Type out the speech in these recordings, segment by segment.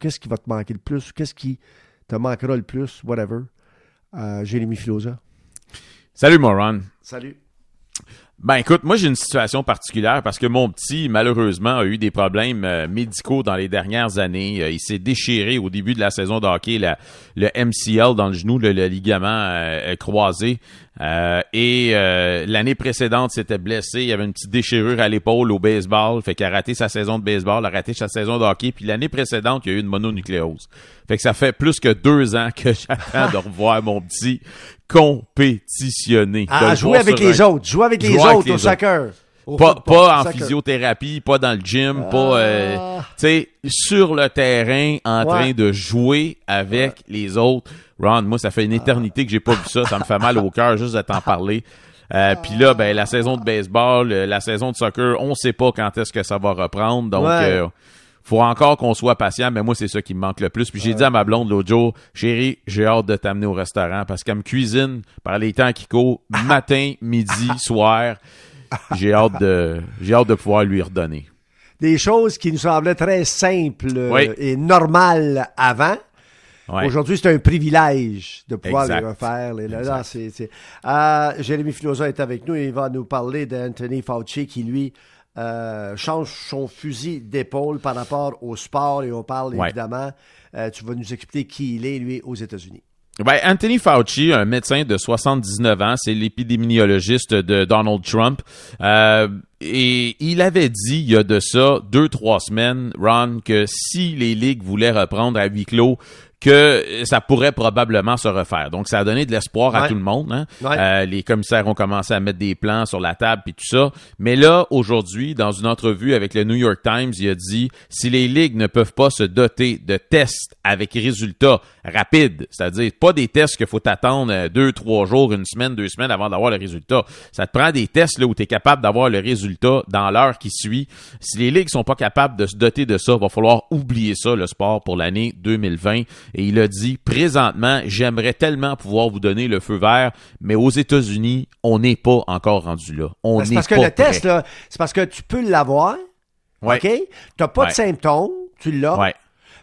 qu'est-ce qui va te manquer le plus? Qu'est-ce qui te manquera le plus? Whatever. Euh, Jérémy Filosa. Salut, Moron. Salut. Ben écoute, moi j'ai une situation particulière parce que mon petit, malheureusement, a eu des problèmes euh, médicaux dans les dernières années. Euh, il s'est déchiré au début de la saison de hockey, le MCL dans le genou, le, ligament euh, croisé. et l'année précédente, s'était blessé. Il avait une petite déchirure à l'épaule au baseball. Fait qu'il a raté sa saison de baseball, a raté sa saison de hockey. Puis l'année précédente, il y a eu une mononucléose. Fait que ça fait plus que deux ans que j'attends de revoir mon petit compétitionner. Ah, jouer avec les autres. Jouer avec les autres au soccer. pas, pas en physiothérapie, pas dans le gym, pas euh, ah. tu sais sur le terrain en train de jouer avec les autres. Ron, moi ça fait une éternité que j'ai pas vu ça, ça me fait mal au cœur juste de t'en parler. Euh, Puis là, ben la saison de baseball, euh, la saison de soccer, on sait pas quand est-ce que ça va reprendre, donc euh, faut encore qu'on soit patient, mais moi, c'est ça qui me manque le plus. Puis j'ai dit à ma blonde l'autre jour, chérie, j'ai hâte de t'amener au restaurant parce qu'elle me cuisine par les temps qui courent, matin, midi, soir. J'ai hâte de, j'ai hâte de pouvoir lui redonner. Des choses qui nous semblaient très simples euh, et normales avant. Aujourd'hui, c'est un privilège de pouvoir les refaire. Les, là, c'est, euh, Jérémy Filosa est avec nous et il va nous parler d'Anthony Fauci qui, lui, euh, change son fusil d'épaule par rapport au sport et on parle évidemment, euh, tu vas nous expliquer qui il est, lui, aux États-Unis. Ben, Anthony Fauci, un médecin de 79 ans, c'est l'épidémiologiste de Donald Trump. Euh, et il avait dit il y a de ça deux, trois semaines, Ron, que si les ligues voulaient reprendre à huis clos, que ça pourrait probablement se refaire. Donc, ça a donné de l'espoir à tout le monde. Hein. Euh, les commissaires ont commencé à mettre des plans sur la table et tout ça. Mais là, aujourd'hui, dans une entrevue avec le New York Times, il a dit si les ligues ne peuvent pas se doter de tests avec résultats rapides, c'est-à-dire pas des tests qu'il faut attendre euh, deux, trois jours, une semaine, deux semaines avant d'avoir le résultat. Ça te prend des tests là où tu es capable d'avoir le résultat dans l'heure qui suit. Si les ligues sont pas capables de se doter de ça, il va falloir oublier ça, le sport, pour l'année 2020 et il a dit, présentement, j'aimerais tellement pouvoir vous donner le feu vert, mais aux États-Unis, on n'est pas encore rendu là. On ben, c'est parce que le test, là, c'est parce que tu peux l'avoir. OK? Tu n'as pas de symptômes, tu l'as. Ouais.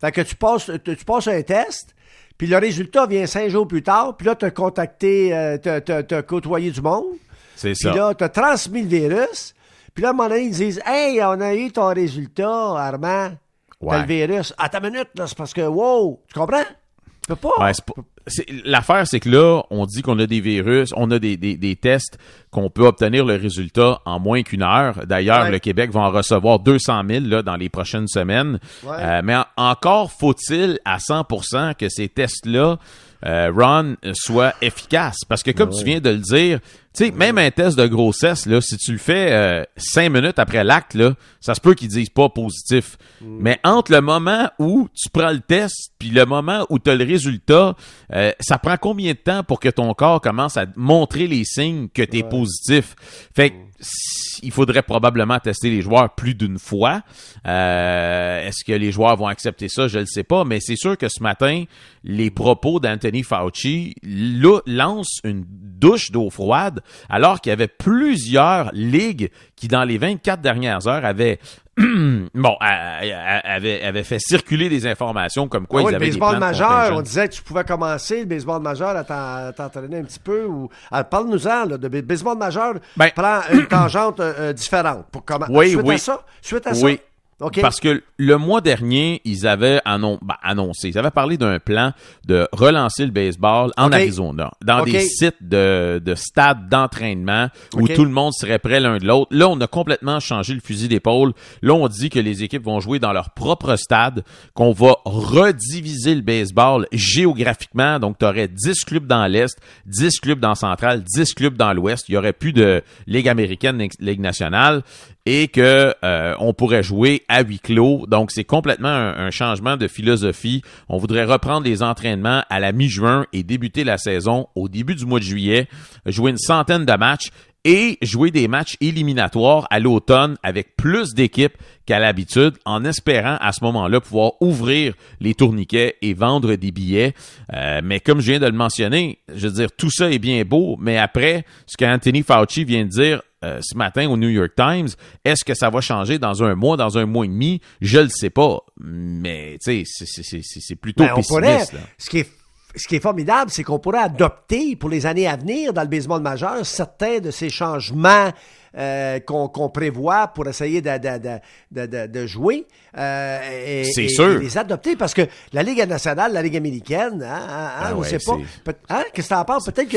Fait que tu passes, tu, passes un test, puis le résultat vient cinq jours plus tard, puis là, tu as contacté, euh, tu as côtoyé du monde. C'est ça. Puis là, tu as transmis le virus. Puis là, à un moment donné, ils disent Hey, on a eu ton résultat, Armand. Ouais. le virus. À ta minute, là, c'est parce que, wow, tu comprends? Tu peux pas. L'affaire, c'est que là, on dit qu'on a des virus, on a des, des, tests qu'on peut obtenir le résultat en moins qu'une heure. D'ailleurs, le Québec va en recevoir 200 000 là, dans les prochaines semaines. Euh, mais encore faut-il à 100% que ces tests-là euh, Ron soit efficace. Parce que comme tu viens de le dire, sais, même un test de grossesse, là, si tu le fais euh, cinq minutes après l'acte, là, ça se peut qu'ils disent pas positif. Mm. Mais entre le moment où tu prends le test puis le moment où tu as le résultat, euh, ça prend combien de temps pour que ton corps commence à montrer les signes que tu es positif? Fait que mm il faudrait probablement tester les joueurs plus d'une fois. Euh, est-ce que les joueurs vont accepter ça? Je ne le sais pas, mais c'est sûr que ce matin, les propos d'Anthony Fauci lancent une douche d'eau froide alors qu'il y avait plusieurs ligues qui, dans les 24 dernières heures, avaient bon, avait, avait fait circuler des informations comme quoi ah ils avaient le baseball majeur, on disait que tu pouvais commencer le baseball majeur à t'entraîner un petit peu ou parle-nous-en de baseball majeur ben, prend une tangente euh, euh, différente pour comment oui, suite oui. à ça, suite à oui. ça? Parce que le mois dernier, ils avaient ben, annoncé, ils avaient parlé d'un plan de relancer le baseball en Arizona, dans des sites de, de stades d'entraînement où tout le monde serait prêt l'un de l'autre. Là, on a complètement changé le fusil d'épaule. Là, on dit que les équipes vont jouer dans leur propre stade, qu'on va rediviser le baseball géographiquement. Donc, tu aurais 10 clubs dans l'Est, 10 clubs dans Central, 10 clubs dans l'Ouest. Il y aurait plus de Ligue américaine, Ligue nationale et que euh, on pourrait jouer à huis clos. Donc c'est complètement un, changement de philosophie. On voudrait reprendre les entraînements à la mi-juin et débuter la saison au début du mois de juillet, jouer une centaine de matchs et jouer des matchs éliminatoires à l'automne avec plus d'équipes qu'à l'habitude, en espérant à ce moment-là pouvoir ouvrir les tourniquets et vendre des billets. Euh, mais comme je viens de le mentionner, je veux dire, tout ça est bien beau, mais après, ce qu'Anthony Fauci vient de dire, euh, ce matin au New York Times. Est-ce que ça va changer dans un mois, dans un mois et demi? Je le sais pas. Mais, c'est plutôt ben, pessimiste. ce qui est ce qui est formidable, c'est qu'on pourrait adopter pour les années à venir dans le baseball majeur certains de ces changements euh, qu'on prévoit pour essayer de, de, de, de jouer. Euh, et, c'est sûr. les adopter parce que la Ligue nationale, la Ligue américaine, hein, hein, ah on ne sait pas. Hein, qu'est-ce que tu en penses? Peut-être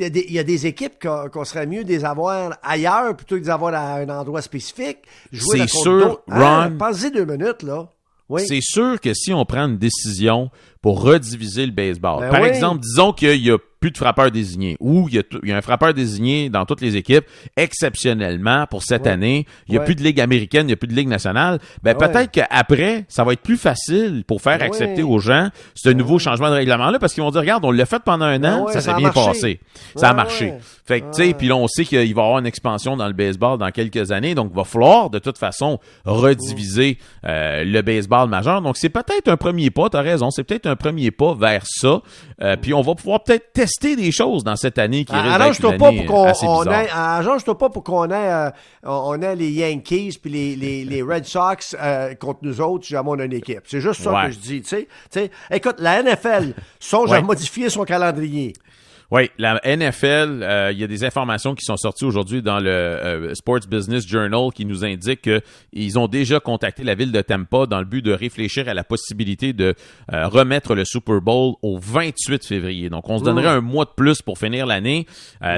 qu'il y a des il y a des équipes qu'on serait mieux de les avoir ailleurs plutôt que de les avoir à un endroit spécifique. C'est sûr, Ron. Pensez deux minutes, là. Oui. C'est sûr que si on prend une décision pour rediviser le baseball, ben par exemple, disons qu'il y a plus de frappeurs désignés ou il y, a un frappeur désigné dans toutes les équipes, exceptionnellement pour cette année, il n'y a plus de ligue américaine, il n'y a plus de ligue nationale, ben peut-être qu'après, ça va être plus facile pour faire accepter aux gens ce nouveau changement de règlement-là parce qu'ils vont dire, regarde, on l'a fait pendant un an, ça s'est bien passé. Ça a marché. Fait que, tu sais, puis là, on sait qu'il va y avoir une expansion dans le baseball dans quelques années, donc il va falloir de toute façon rediviser euh, le baseball majeur. Donc c'est peut-être un premier pas, tu as raison, c'est peut-être un premier pas vers ça. Euh, puis on va pouvoir peut-être tester des choses dans cette année qui risque d'être pas pour qu'on Arrange-toi pas pour qu'on ait, euh, on ait les Yankees puis les, les, les Red Sox euh, contre nous autres si jamais on a une équipe. C'est juste ça que je dis. Écoute, la NFL songe à modifier son calendrier. Oui, la NFL, euh, il y a des informations qui sont sorties aujourd'hui dans le euh, Sports Business Journal qui nous indiquent qu'ils ont déjà contacté la ville de Tampa dans le but de réfléchir à la possibilité de euh, remettre le Super Bowl au 28 février. Donc, on se donnerait un mois de plus pour finir l'année.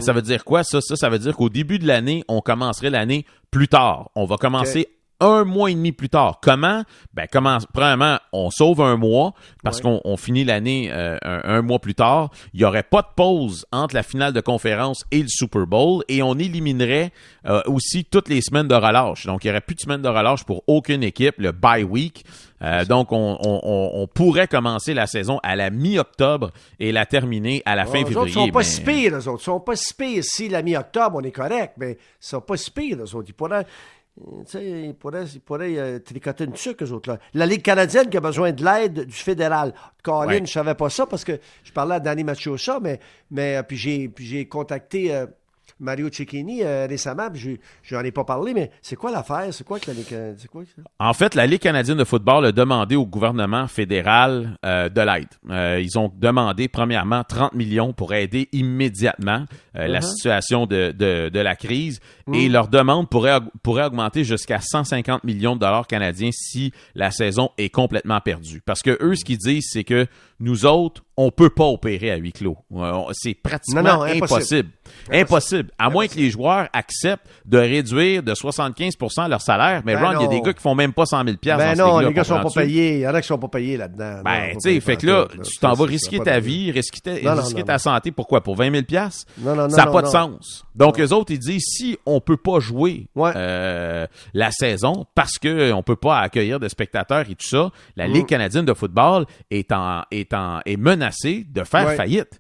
Ça veut dire quoi, ça? Ça, ça veut dire qu'au début de l'année, on commencerait l'année plus tard. On va commencer un mois et demi plus tard. Comment? Ben, comment, premièrement, on sauve un mois parce qu'on finit l'année euh, un, mois plus tard. Il n'y aurait pas de pause entre la finale de conférence et le Super Bowl et on éliminerait euh, aussi toutes les semaines de relâche. Donc, il n'y aurait plus de semaines de relâche pour aucune équipe, le bye week. Euh, donc, on, pourrait commencer la saison à la mi-octobre et la terminer à la fin février. Ils sont pas si pires, les autres. Ils sont pas si pires. Si la mi-octobre, on est correct, mais ils sont pas si pires, les autres. Ils pourraient, tu sais, ils pourraient, ils pourraient euh, tricoter une sucre, eux autres. Là. La Ligue canadienne qui a besoin de l'aide du fédéral. Colin, je je savais pas ça parce que je parlais à Danny Machosa, mais, mais euh, puis j'ai contacté euh, Mario Cecchini euh, récemment, je n'en ai pas parlé, mais c'est quoi l'affaire? C'est quoi que la Ligue quoi, En fait, la Ligue canadienne de football a demandé au gouvernement fédéral euh, de l'aide. Euh, ils ont demandé, premièrement, 30 millions pour aider immédiatement la uh-huh. situation de, de, la crise et mm. leur demande pourrait, pourrait augmenter jusqu'à 150 millions de dollars canadiens si la saison est complètement perdue. Parce que eux, ce qu'ils disent, c'est que nous autres, on peut pas opérer à huis clos. C'est pratiquement impossible. impossible. À moins que les joueurs acceptent de réduire de 75% leur salaire. Mais ben Ron, il y a des gars qui font même pas 100 000 Ben non, les gars sont pas payés. Il y en a qui sont pas payés là-dedans. Ben, tu sais, fait que là, tu t'en vas risquer ta vie, risquer ta, santé. Pourquoi? Pour 20 000 non, non, Ça n'a pas de sens. Donc, eux autres, ils disent, si on peut pas jouer euh, la saison parce qu'on peut pas accueillir de spectateurs et tout ça, la mm. Ligue canadienne de football est, en, est, en, est menacée de faire faillite.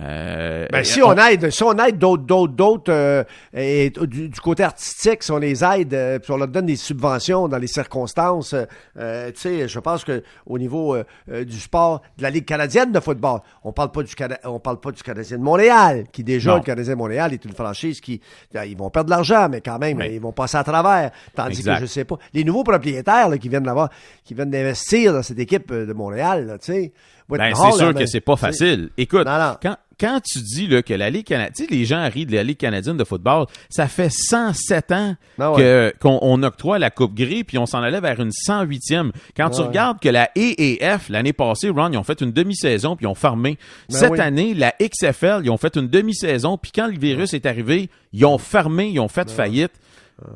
Euh, ben, si on, aide, si on aide d'autres, d'autres, d'autres, euh, et du, côté artistique, si on les aide, euh, puis on leur donne des subventions dans les circonstances, euh, tu sais, je pense que au niveau du sport de la Ligue canadienne de football, on parle pas du on parle pas du Canadien de Montréal, qui déjà le Canadien de Montréal est une franchise qui, ils vont perdre de l'argent, mais quand même, ils vont passer à travers. Tandis que je sais pas, les nouveaux propriétaires là, qui viennent d'avoir, qui viennent d'investir dans cette équipe de Montréal, tu sais. Ben, c'est sûr que c'est pas facile. Écoute, quand quand tu dis là, que la Ligue canadienne, les gens rient de la Ligue canadienne de football, ça fait 107 ans ah qu'on octroie la Coupe Gris, puis on s'en allait vers une 108e. Quand tu regardes que la EAF, l'année passée, Ron, ils ont fait une demi-saison, puis ils ont fermé. Ben Cette année, la XFL, ils ont fait une demi-saison, puis quand le virus est arrivé, ils ont fermé, ils ont fait ben faillite.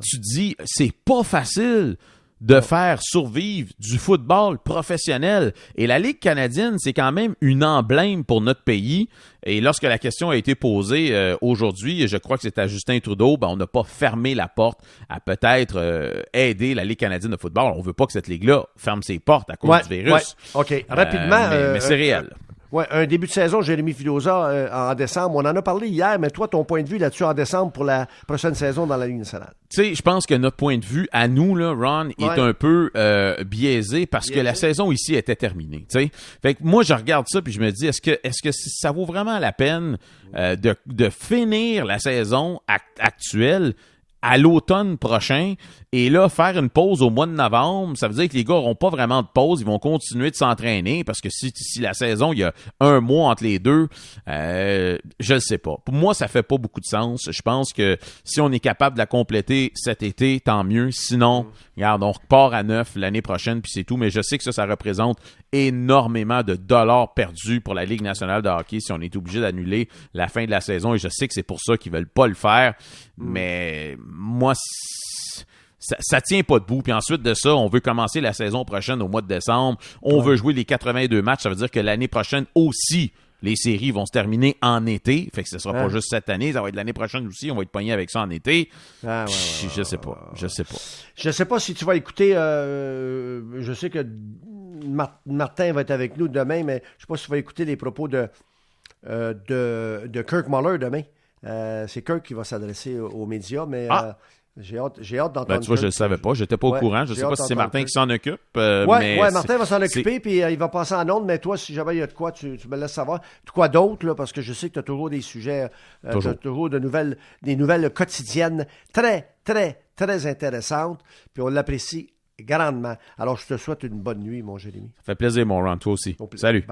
Tu dis, c'est pas facile de faire survivre du football professionnel. Et la Ligue canadienne, c'est quand même une emblème pour notre pays. Et lorsque la question a été posée euh, aujourd'hui, je crois que c'est à Justin Trudeau, ben, on n'a pas fermé la porte à peut-être euh, aider la Ligue canadienne de football. On veut pas que cette ligue-là ferme ses portes à cause du virus. OK. Rapidement. Euh, mais, c'est réel. Ouais, un début de saison, Jérémy Filosa, euh, en décembre. On en a parlé hier, mais toi, ton point de vue là-dessus en décembre pour la prochaine saison dans la Ligue nationale? Tu sais, je pense que notre point de vue, à nous, là, Ron, est un peu euh, biaisé parce que la saison ici était terminée. Fait que moi, je regarde ça puis je me dis, est-ce que, est-ce que ça vaut vraiment la peine euh, de, de finir la saison actuelle à l'automne prochain et là, faire une pause au mois de novembre, ça veut dire que les gars n'auront pas vraiment de pause, ils vont continuer de s'entraîner parce que si, si la saison, il y a un mois entre les deux, euh, je ne sais pas. Pour moi, ça fait pas beaucoup de sens. Je pense que si on est capable de la compléter cet été, tant mieux. Sinon, regarde, on repart à neuf l'année prochaine, puis c'est tout. Mais je sais que ça, ça représente énormément de dollars perdus pour la Ligue nationale de hockey si on est obligé d'annuler la fin de la saison. Et je sais que c'est pour ça qu'ils veulent pas le faire. Mm. Mais moi, ça, ça tient pas debout. Puis ensuite de ça, on veut commencer la saison prochaine au mois de décembre. On veut jouer les 82 matchs. Ça veut dire que l'année prochaine aussi, les séries vont se terminer en été. Fait que ce sera pas juste cette année, ça va être l'année prochaine aussi. On va être pogné avec ça en été. Ah, je sais pas. Je sais pas. Je sais pas si tu vas écouter. Euh, je sais que Martin va être avec nous demain, mais je sais pas si tu vas écouter les propos de, euh, de, de, Kirk Muller demain. Euh, c'est Kirk qui va s'adresser aux médias, mais ah! J'ai hâte, j'ai hâte d'entendre. Ben, tu vois, je ne le savais pas. J'étais pas au courant. Je ne sais pas si c'est Martin qui s'en occupe. Euh, oui, ouais, Martin va s'en occuper, puis euh, il va passer en ondes. Mais toi, si jamais il y a de quoi, tu, me laisses savoir. De quoi d'autre, parce que je sais que tu as toujours des sujets, euh, toujours. toujours de nouvelles, des nouvelles quotidiennes très, très, très intéressantes. Puis on l'apprécie grandement. Alors, je te souhaite une bonne nuit, mon Jérémy. Ça fait plaisir, mon Ron. Toi aussi. Salut.